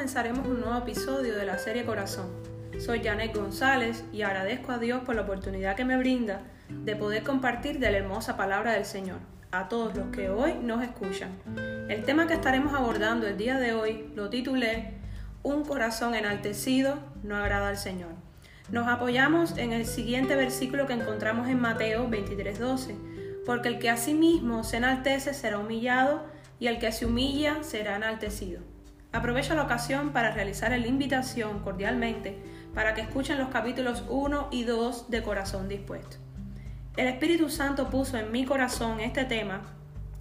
comenzaremos un nuevo episodio de la serie Corazón. Soy Janet González y agradezco a Dios por la oportunidad que me brinda de poder compartir de la hermosa palabra del Señor a todos los que hoy nos escuchan. El tema que estaremos abordando el día de hoy lo titulé Un corazón enaltecido no agrada al Señor. Nos apoyamos en el siguiente versículo que encontramos en Mateo 23:12, porque el que a sí mismo se enaltece será humillado y el que se humilla será enaltecido. Aprovecho la ocasión para realizar la invitación cordialmente para que escuchen los capítulos 1 y 2 de Corazón Dispuesto. El Espíritu Santo puso en mi corazón este tema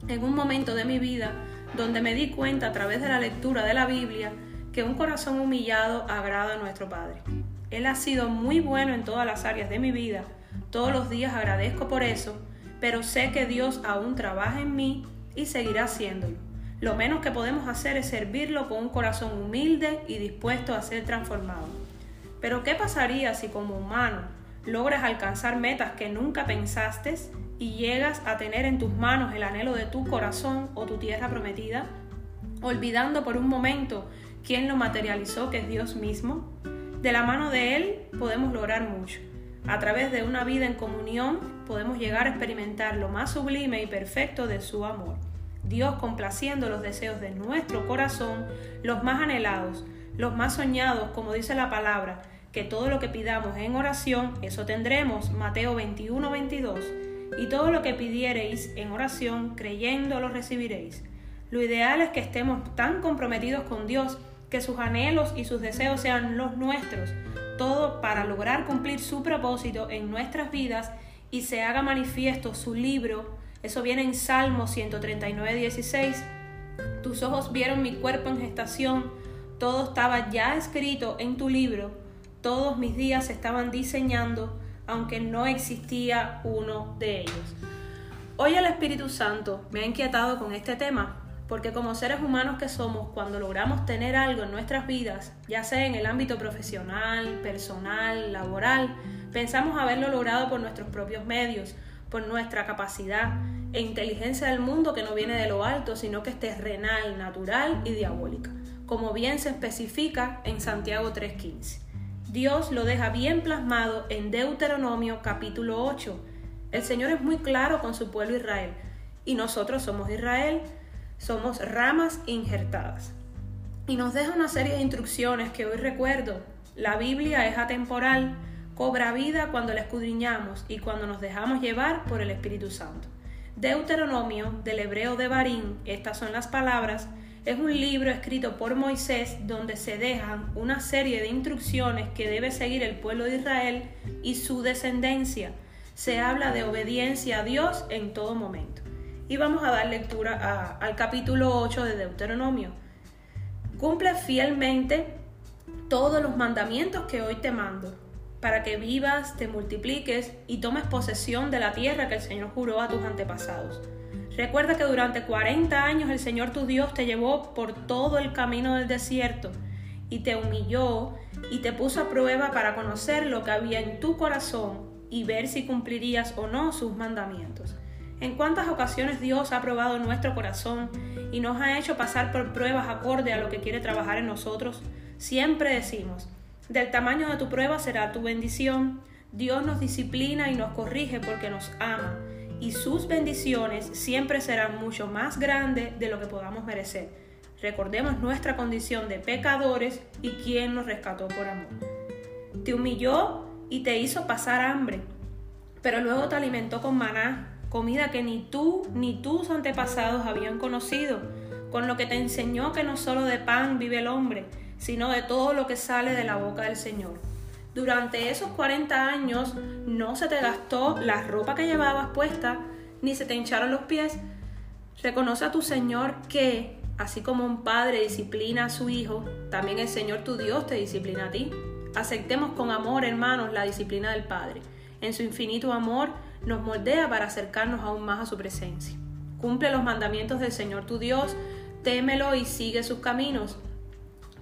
en un momento de mi vida donde me di cuenta a través de la lectura de la Biblia que un corazón humillado agrada a nuestro Padre. Él ha sido muy bueno en todas las áreas de mi vida, todos los días agradezco por eso, pero sé que Dios aún trabaja en mí y seguirá haciéndolo. Lo menos que podemos hacer es servirlo con un corazón humilde y dispuesto a ser transformado. Pero ¿qué pasaría si como humano logras alcanzar metas que nunca pensaste y llegas a tener en tus manos el anhelo de tu corazón o tu tierra prometida, olvidando por un momento quién lo materializó, que es Dios mismo? De la mano de Él podemos lograr mucho. A través de una vida en comunión podemos llegar a experimentar lo más sublime y perfecto de su amor. Dios complaciendo los deseos de nuestro corazón, los más anhelados, los más soñados, como dice la palabra, que todo lo que pidamos en oración, eso tendremos, Mateo 21, 22, y todo lo que pidiereis en oración, creyendo lo recibiréis. Lo ideal es que estemos tan comprometidos con Dios que sus anhelos y sus deseos sean los nuestros, todo para lograr cumplir su propósito en nuestras vidas y se haga manifiesto su libro eso viene en Salmo 139, 16. Tus ojos vieron mi cuerpo en gestación, todo estaba ya escrito en tu libro, todos mis días estaban diseñando, aunque no existía uno de ellos. Hoy el Espíritu Santo me ha inquietado con este tema, porque como seres humanos que somos, cuando logramos tener algo en nuestras vidas, ya sea en el ámbito profesional, personal, laboral, pensamos haberlo logrado por nuestros propios medios, por nuestra capacidad e inteligencia del mundo que no viene de lo alto, sino que es terrenal, natural y diabólica, como bien se especifica en Santiago 3.15. Dios lo deja bien plasmado en Deuteronomio capítulo 8. El Señor es muy claro con su pueblo Israel, y nosotros somos Israel, somos ramas injertadas. Y nos deja una serie de instrucciones que hoy recuerdo. La Biblia es atemporal, cobra vida cuando la escudriñamos y cuando nos dejamos llevar por el Espíritu Santo. Deuteronomio, del hebreo de Barín, estas son las palabras, es un libro escrito por Moisés donde se dejan una serie de instrucciones que debe seguir el pueblo de Israel y su descendencia. Se habla de obediencia a Dios en todo momento. Y vamos a dar lectura al capítulo 8 de Deuteronomio. Cumple fielmente todos los mandamientos que hoy te mando para que vivas, te multipliques y tomes posesión de la tierra que el Señor juró a tus antepasados. Recuerda que durante 40 años el Señor tu Dios te llevó por todo el camino del desierto y te humilló y te puso a prueba para conocer lo que había en tu corazón y ver si cumplirías o no sus mandamientos. En cuántas ocasiones Dios ha probado nuestro corazón y nos ha hecho pasar por pruebas acorde a lo que quiere trabajar en nosotros. Siempre decimos, del tamaño de tu prueba será tu bendición. Dios nos disciplina y nos corrige porque nos ama. Y sus bendiciones siempre serán mucho más grandes de lo que podamos merecer. Recordemos nuestra condición de pecadores y quién nos rescató por amor. Te humilló y te hizo pasar hambre, pero luego te alimentó con maná, comida que ni tú ni tus antepasados habían conocido, con lo que te enseñó que no solo de pan vive el hombre, sino de todo lo que sale de la boca del Señor. Durante esos 40 años no se te gastó la ropa que llevabas puesta, ni se te hincharon los pies. Reconoce a tu Señor que, así como un padre disciplina a su hijo, también el Señor tu Dios te disciplina a ti. Aceptemos con amor, hermanos, la disciplina del Padre. En su infinito amor nos moldea para acercarnos aún más a su presencia. Cumple los mandamientos del Señor tu Dios, témelo y sigue sus caminos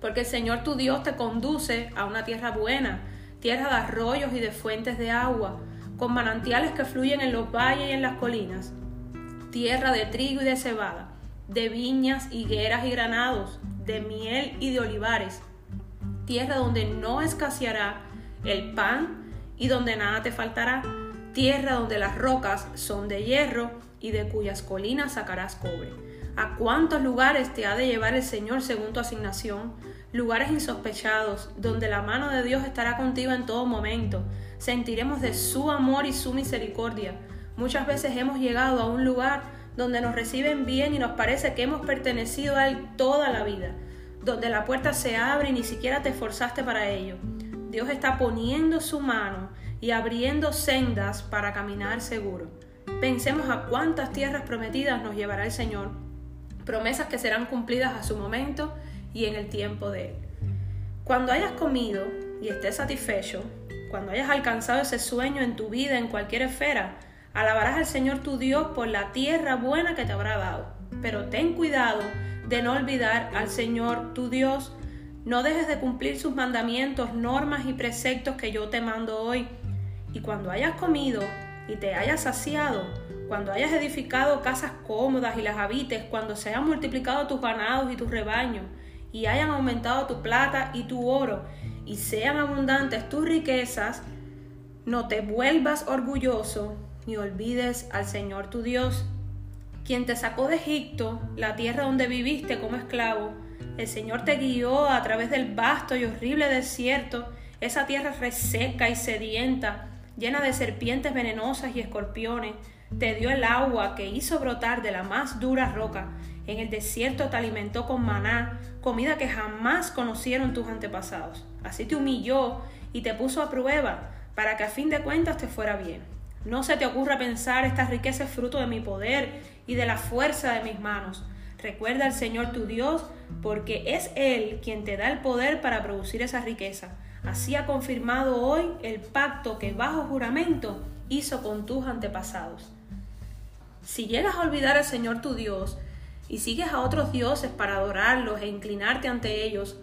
porque el Señor tu Dios te conduce a una tierra buena, tierra de arroyos y de fuentes de agua, con manantiales que fluyen en los valles y en las colinas, tierra de trigo y de cebada, de viñas, higueras y granados, de miel y de olivares, tierra donde no escaseará el pan y donde nada te faltará, tierra donde las rocas son de hierro y de cuyas colinas sacarás cobre. ¿A cuántos lugares te ha de llevar el Señor según tu asignación? Lugares insospechados, donde la mano de Dios estará contigo en todo momento. Sentiremos de su amor y su misericordia. Muchas veces hemos llegado a un lugar donde nos reciben bien y nos parece que hemos pertenecido a Él toda la vida, donde la puerta se abre y ni siquiera te esforzaste para ello. Dios está poniendo su mano y abriendo sendas para caminar seguro. Pensemos a cuántas tierras prometidas nos llevará el Señor, promesas que serán cumplidas a su momento y en el tiempo de Él. Cuando hayas comido y estés satisfecho, cuando hayas alcanzado ese sueño en tu vida en cualquier esfera, alabarás al Señor tu Dios por la tierra buena que te habrá dado. Pero ten cuidado de no olvidar al Señor tu Dios no dejes de cumplir sus mandamientos, normas y preceptos que yo te mando hoy. Y cuando hayas comido y te hayas saciado, cuando hayas edificado casas cómodas y las habites, cuando se hayan multiplicado tus ganados y tus rebaños, y hayan aumentado tu plata y tu oro, y sean abundantes tus riquezas, no te vuelvas orgulloso ni olvides al Señor tu Dios, quien te sacó de Egipto, la tierra donde viviste como esclavo, el Señor te guió a través del vasto y horrible desierto, esa tierra reseca y sedienta, llena de serpientes venenosas y escorpiones. Te dio el agua que hizo brotar de la más dura roca. En el desierto te alimentó con maná, comida que jamás conocieron tus antepasados. Así te humilló y te puso a prueba para que a fin de cuentas te fuera bien. No se te ocurra pensar esta riqueza es fruto de mi poder y de la fuerza de mis manos. Recuerda al Señor tu Dios, porque es Él quien te da el poder para producir esa riqueza. Así ha confirmado hoy el pacto que bajo juramento hizo con tus antepasados. Si llegas a olvidar al Señor tu Dios y sigues a otros dioses para adorarlos e inclinarte ante ellos,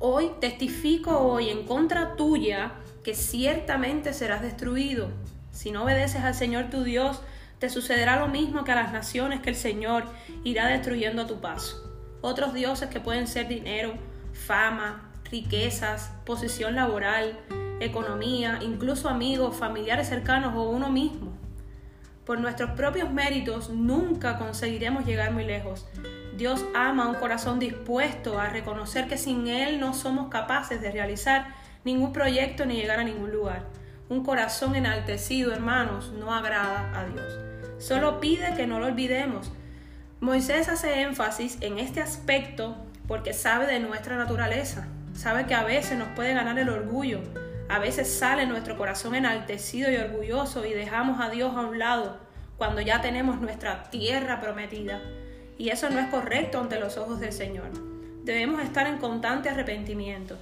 hoy testifico hoy en contra tuya que ciertamente serás destruido. Si no obedeces al Señor tu Dios, te sucederá lo mismo que a las naciones que el Señor irá destruyendo a tu paso. Otros dioses que pueden ser dinero, fama, riquezas, posición laboral, economía, incluso amigos, familiares cercanos o uno mismo. Por nuestros propios méritos nunca conseguiremos llegar muy lejos. Dios ama un corazón dispuesto a reconocer que sin Él no somos capaces de realizar ningún proyecto ni llegar a ningún lugar. Un corazón enaltecido, hermanos, no agrada a Dios. Solo pide que no lo olvidemos. Moisés hace énfasis en este aspecto porque sabe de nuestra naturaleza. Sabe que a veces nos puede ganar el orgullo. A veces sale nuestro corazón enaltecido y orgulloso y dejamos a Dios a un lado cuando ya tenemos nuestra tierra prometida. Y eso no es correcto ante los ojos del Señor. Debemos estar en constante arrepentimiento,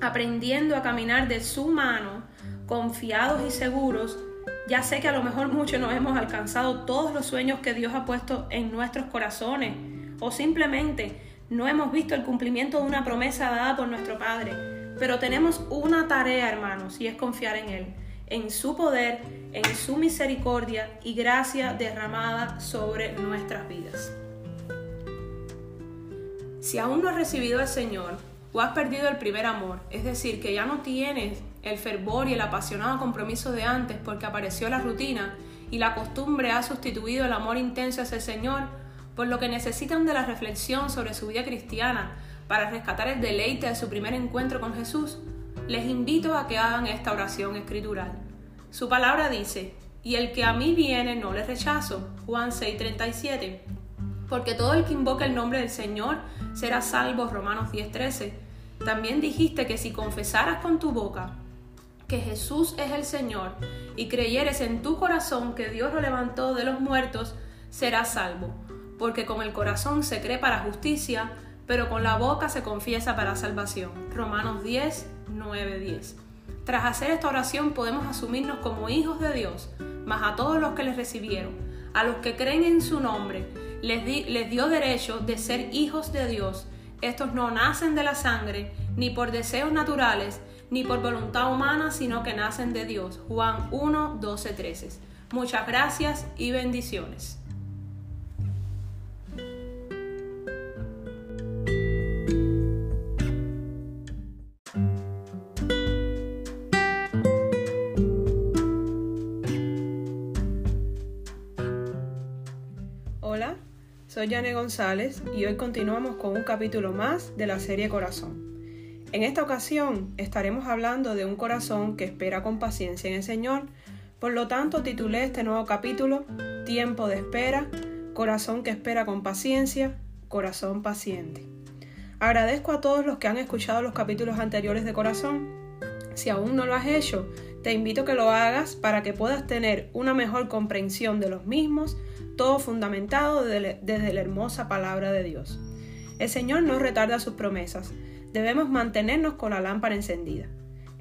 aprendiendo a caminar de su mano, confiados y seguros ya sé que a lo mejor muchos no hemos alcanzado todos los sueños que Dios ha puesto en nuestros corazones o simplemente no hemos visto el cumplimiento de una promesa dada por nuestro Padre. Pero tenemos una tarea, hermanos, y es confiar en Él, en su poder, en su misericordia y gracia derramada sobre nuestras vidas. Si aún no has recibido al Señor o has perdido el primer amor, es decir, que ya no tienes el fervor y el apasionado compromiso de antes porque apareció la rutina y la costumbre ha sustituido el amor intenso hacia el Señor, por lo que necesitan de la reflexión sobre su vida cristiana para rescatar el deleite de su primer encuentro con Jesús, les invito a que hagan esta oración escritural. Su palabra dice, y el que a mí viene no le rechazo, Juan 6:37, porque todo el que invoca el nombre del Señor será salvo, Romanos 10:13. También dijiste que si confesaras con tu boca que Jesús es el Señor y creyeres en tu corazón que Dios lo levantó de los muertos, serás salvo. Porque con el corazón se cree para justicia, pero con la boca se confiesa para salvación. Romanos 10, 9, 10. Tras hacer esta oración podemos asumirnos como hijos de Dios, mas a todos los que les recibieron, a los que creen en su nombre, les, les dio derecho de ser hijos de Dios. Estos no nacen de la sangre, ni por deseos naturales, ni por voluntad humana, sino que nacen de Dios. Juan 1, 12, 13. Muchas gracias y bendiciones. Soy Jane González y hoy continuamos con un capítulo más de la serie Corazón. En esta ocasión estaremos hablando de un corazón que espera con paciencia en el Señor, por lo tanto titulé este nuevo capítulo Tiempo de espera, corazón que espera con paciencia, corazón paciente. Agradezco a todos los que han escuchado los capítulos anteriores de Corazón. Si aún no lo has hecho, te invito a que lo hagas para que puedas tener una mejor comprensión de los mismos, todo fundamentado desde la hermosa palabra de Dios. El Señor no retarda sus promesas, debemos mantenernos con la lámpara encendida.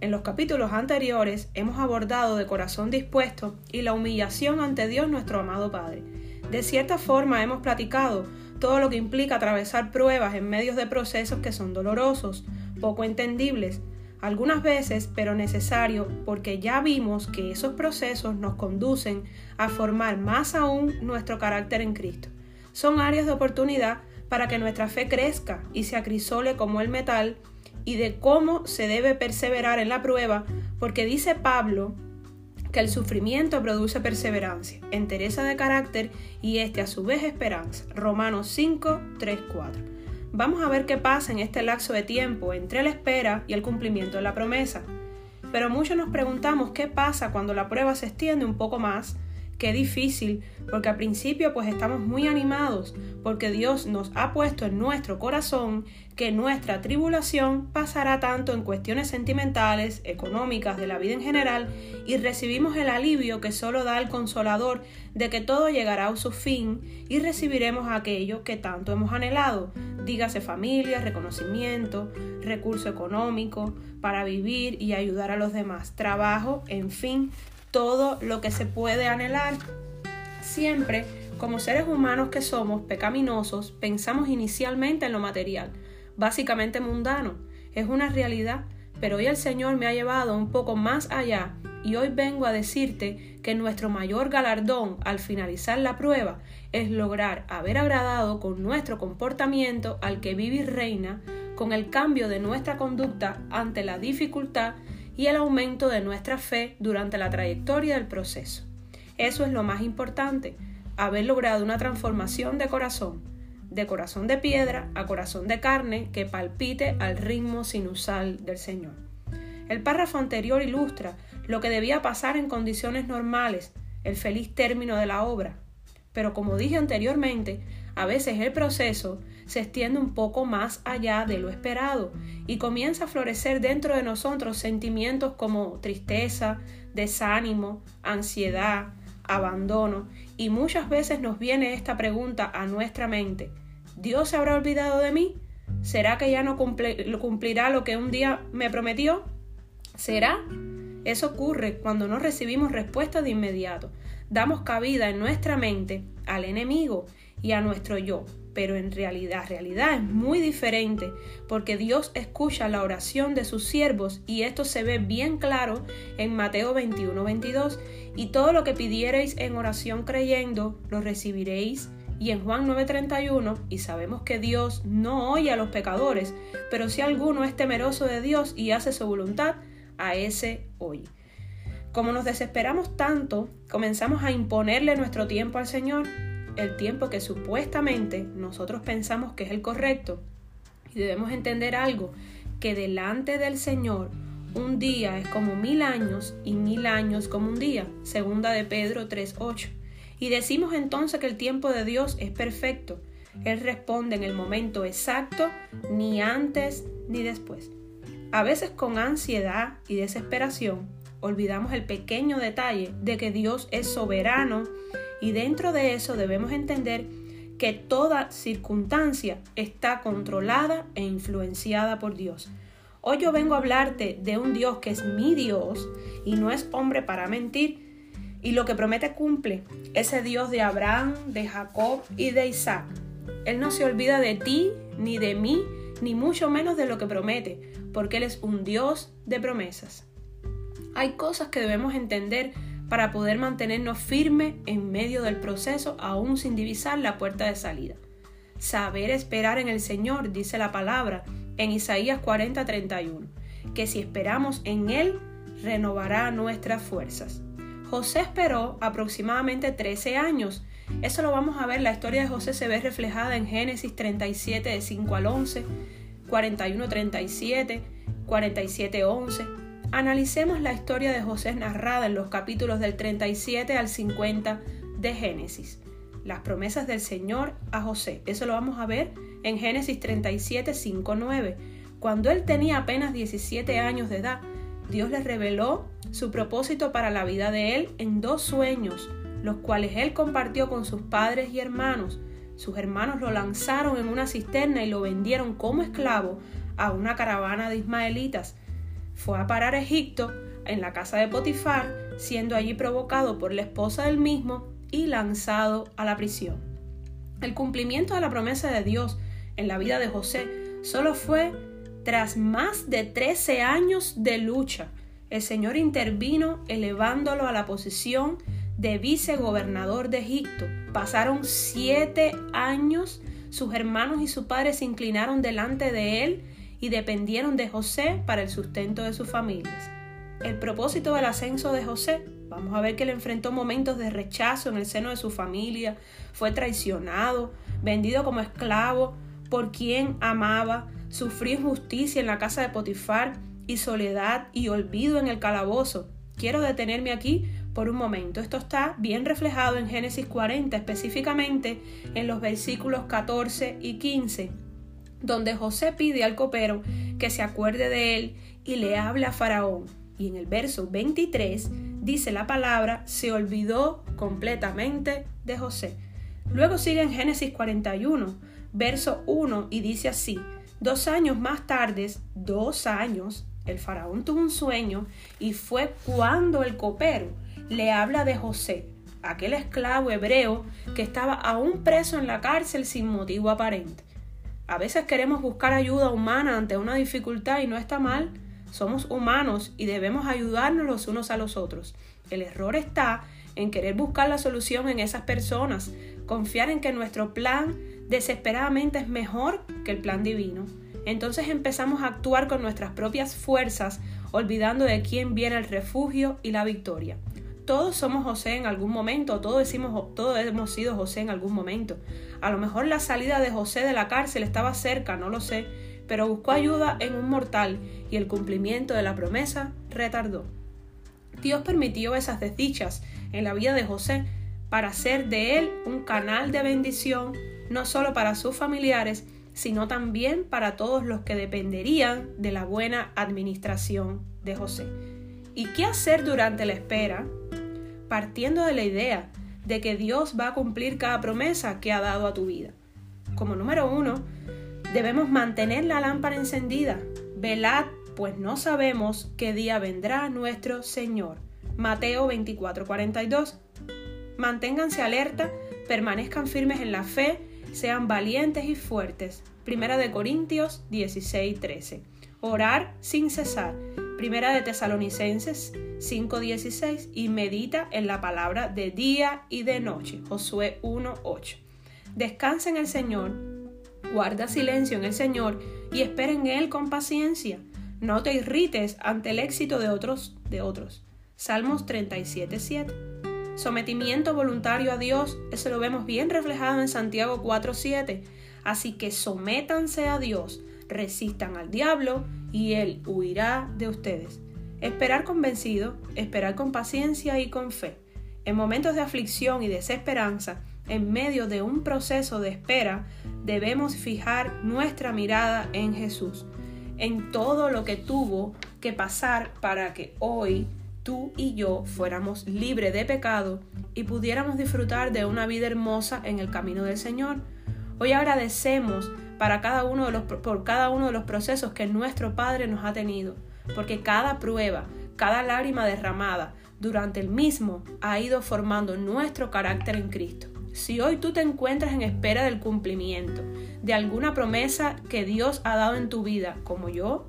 En los capítulos anteriores hemos abordado de corazón dispuesto y la humillación ante Dios nuestro amado Padre. De cierta forma hemos platicado todo lo que implica atravesar pruebas en medios de procesos que son dolorosos, poco entendibles, algunas veces, pero necesario, porque ya vimos que esos procesos nos conducen a formar más aún nuestro carácter en Cristo. Son áreas de oportunidad para que nuestra fe crezca y se acrisole como el metal y de cómo se debe perseverar en la prueba, porque dice Pablo que el sufrimiento produce perseverancia, entereza de carácter y este a su vez esperanza. Romanos 5, 3, 4. Vamos a ver qué pasa en este lapso de tiempo entre la espera y el cumplimiento de la promesa. Pero muchos nos preguntamos qué pasa cuando la prueba se extiende un poco más Qué difícil, porque al principio pues estamos muy animados, porque Dios nos ha puesto en nuestro corazón que nuestra tribulación pasará tanto en cuestiones sentimentales, económicas, de la vida en general, y recibimos el alivio que solo da el consolador de que todo llegará a su fin y recibiremos aquello que tanto hemos anhelado, dígase familia, reconocimiento, recurso económico, para vivir y ayudar a los demás, trabajo, en fin, todo lo que se puede anhelar. Siempre, como seres humanos que somos pecaminosos, pensamos inicialmente en lo material, básicamente mundano. Es una realidad, pero hoy el Señor me ha llevado un poco más allá y hoy vengo a decirte que nuestro mayor galardón al finalizar la prueba es lograr haber agradado con nuestro comportamiento al que vive y reina, con el cambio de nuestra conducta ante la dificultad y el aumento de nuestra fe durante la trayectoria del proceso. Eso es lo más importante, haber logrado una transformación de corazón, de corazón de piedra a corazón de carne que palpite al ritmo sinusal del Señor. El párrafo anterior ilustra lo que debía pasar en condiciones normales, el feliz término de la obra. Pero como dije anteriormente, a veces el proceso se extiende un poco más allá de lo esperado y comienza a florecer dentro de nosotros sentimientos como tristeza, desánimo, ansiedad, abandono y muchas veces nos viene esta pregunta a nuestra mente. ¿Dios se habrá olvidado de mí? ¿Será que ya no cumplirá lo que un día me prometió? ¿Será? Eso ocurre cuando no recibimos respuesta de inmediato. Damos cabida en nuestra mente al enemigo y a nuestro yo, pero en realidad, realidad es muy diferente, porque Dios escucha la oración de sus siervos y esto se ve bien claro en Mateo 21, 22, y todo lo que pidiereis en oración creyendo, lo recibiréis. Y en Juan 9:31, y sabemos que Dios no oye a los pecadores, pero si alguno es temeroso de Dios y hace su voluntad, a ese oye. Como nos desesperamos tanto, comenzamos a imponerle nuestro tiempo al Señor el tiempo que supuestamente nosotros pensamos que es el correcto. Y debemos entender algo, que delante del Señor un día es como mil años y mil años como un día. Segunda de Pedro 3.8. Y decimos entonces que el tiempo de Dios es perfecto. Él responde en el momento exacto, ni antes ni después. A veces con ansiedad y desesperación olvidamos el pequeño detalle de que Dios es soberano y dentro de eso debemos entender que toda circunstancia está controlada e influenciada por Dios. Hoy yo vengo a hablarte de un Dios que es mi Dios y no es hombre para mentir y lo que promete cumple. Ese Dios de Abraham, de Jacob y de Isaac. Él no se olvida de ti ni de mí, ni mucho menos de lo que promete, porque Él es un Dios de promesas. Hay cosas que debemos entender para poder mantenernos firmes en medio del proceso aún sin divisar la puerta de salida. Saber esperar en el Señor, dice la palabra en Isaías 40:31, que si esperamos en Él, renovará nuestras fuerzas. José esperó aproximadamente 13 años. Eso lo vamos a ver, la historia de José se ve reflejada en Génesis 37 de 5 al 11, 41 37, 47 11. Analicemos la historia de José narrada en los capítulos del 37 al 50 de Génesis. Las promesas del Señor a José. Eso lo vamos a ver en Génesis 37, 5, 9. Cuando él tenía apenas 17 años de edad, Dios le reveló su propósito para la vida de él en dos sueños, los cuales él compartió con sus padres y hermanos. Sus hermanos lo lanzaron en una cisterna y lo vendieron como esclavo a una caravana de ismaelitas. Fue a parar a Egipto en la casa de Potifar, siendo allí provocado por la esposa del mismo y lanzado a la prisión. El cumplimiento de la promesa de Dios en la vida de José solo fue tras más de 13 años de lucha. El Señor intervino elevándolo a la posición de vicegobernador de Egipto. Pasaron siete años, sus hermanos y su padre se inclinaron delante de él y dependieron de José para el sustento de sus familias. El propósito del ascenso de José, vamos a ver que él enfrentó momentos de rechazo en el seno de su familia, fue traicionado, vendido como esclavo por quien amaba, sufrió injusticia en la casa de Potifar y soledad y olvido en el calabozo. Quiero detenerme aquí por un momento. Esto está bien reflejado en Génesis 40, específicamente en los versículos 14 y 15, donde José pide al copero que se acuerde de él y le habla a Faraón. Y en el verso 23 dice la palabra, se olvidó completamente de José. Luego sigue en Génesis 41, verso 1 y dice así, dos años más tarde, dos años, el faraón tuvo un sueño y fue cuando el copero le habla de José, aquel esclavo hebreo que estaba aún preso en la cárcel sin motivo aparente. A veces queremos buscar ayuda humana ante una dificultad y no está mal. Somos humanos y debemos ayudarnos los unos a los otros. El error está en querer buscar la solución en esas personas, confiar en que nuestro plan desesperadamente es mejor que el plan divino. Entonces empezamos a actuar con nuestras propias fuerzas, olvidando de quién viene el refugio y la victoria. Todos somos José en algún momento, todos, decimos, todos hemos sido José en algún momento. A lo mejor la salida de José de la cárcel estaba cerca, no lo sé, pero buscó ayuda en un mortal y el cumplimiento de la promesa retardó. Dios permitió esas desdichas en la vida de José para hacer de él un canal de bendición, no solo para sus familiares, sino también para todos los que dependerían de la buena administración de José. ¿Y qué hacer durante la espera? Partiendo de la idea de que Dios va a cumplir cada promesa que ha dado a tu vida. Como número uno, debemos mantener la lámpara encendida. Velad, pues no sabemos qué día vendrá nuestro Señor. Mateo 24:42. Manténganse alerta, permanezcan firmes en la fe, sean valientes y fuertes. Primera de Corintios 16:13. Orar sin cesar Primera de Tesalonicenses 5:16 y medita en la palabra de día y de noche. Josué 1:8. Descansa en el Señor, guarda silencio en el Señor y espera en Él con paciencia. No te irrites ante el éxito de otros de otros. Salmos 37:7. Sometimiento voluntario a Dios, eso lo vemos bien reflejado en Santiago 4:7. Así que sométanse a Dios, resistan al diablo y él huirá de ustedes. Esperar convencido, esperar con paciencia y con fe. En momentos de aflicción y desesperanza, en medio de un proceso de espera, debemos fijar nuestra mirada en Jesús, en todo lo que tuvo que pasar para que hoy tú y yo fuéramos libres de pecado y pudiéramos disfrutar de una vida hermosa en el camino del Señor. Hoy agradecemos para cada uno de los, por cada uno de los procesos que nuestro Padre nos ha tenido, porque cada prueba, cada lágrima derramada durante el mismo ha ido formando nuestro carácter en Cristo. Si hoy tú te encuentras en espera del cumplimiento de alguna promesa que Dios ha dado en tu vida, como yo,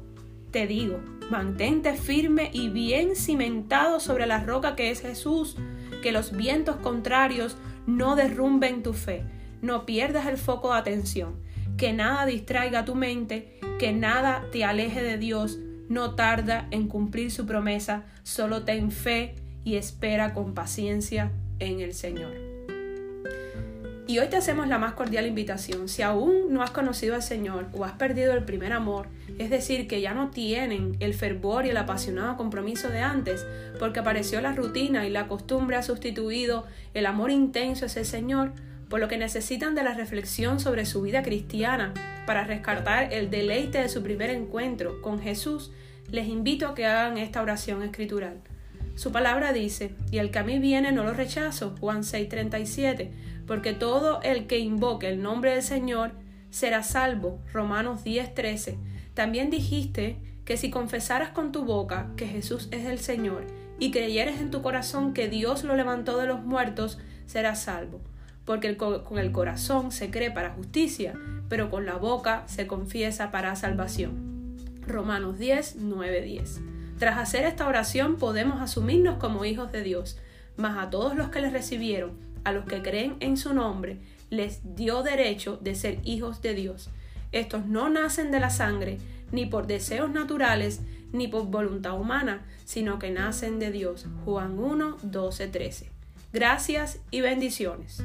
te digo, mantente firme y bien cimentado sobre la roca que es Jesús, que los vientos contrarios no derrumben tu fe, no pierdas el foco de atención, que nada distraiga tu mente, que nada te aleje de Dios, no tarda en cumplir su promesa, solo ten fe y espera con paciencia en el Señor. Y hoy te hacemos la más cordial invitación. Si aún no has conocido al Señor o has perdido el primer amor, es decir, que ya no tienen el fervor y el apasionado compromiso de antes, porque apareció la rutina y la costumbre ha sustituido el amor intenso hacia el Señor, por lo que necesitan de la reflexión sobre su vida cristiana para rescatar el deleite de su primer encuentro con Jesús, les invito a que hagan esta oración escritural. Su palabra dice, y el que a mí viene no lo rechazo, Juan 6:37, porque todo el que invoque el nombre del Señor será salvo, Romanos 10:13. También dijiste que si confesaras con tu boca que Jesús es el Señor y creyeres en tu corazón que Dios lo levantó de los muertos, serás salvo, porque con el corazón se cree para justicia, pero con la boca se confiesa para salvación. Romanos 10, 10. Tras hacer esta oración podemos asumirnos como hijos de Dios, mas a todos los que le recibieron, a los que creen en su nombre, les dio derecho de ser hijos de Dios. Estos no nacen de la sangre, ni por deseos naturales, ni por voluntad humana, sino que nacen de Dios. Juan 1, 12, 13. Gracias y bendiciones.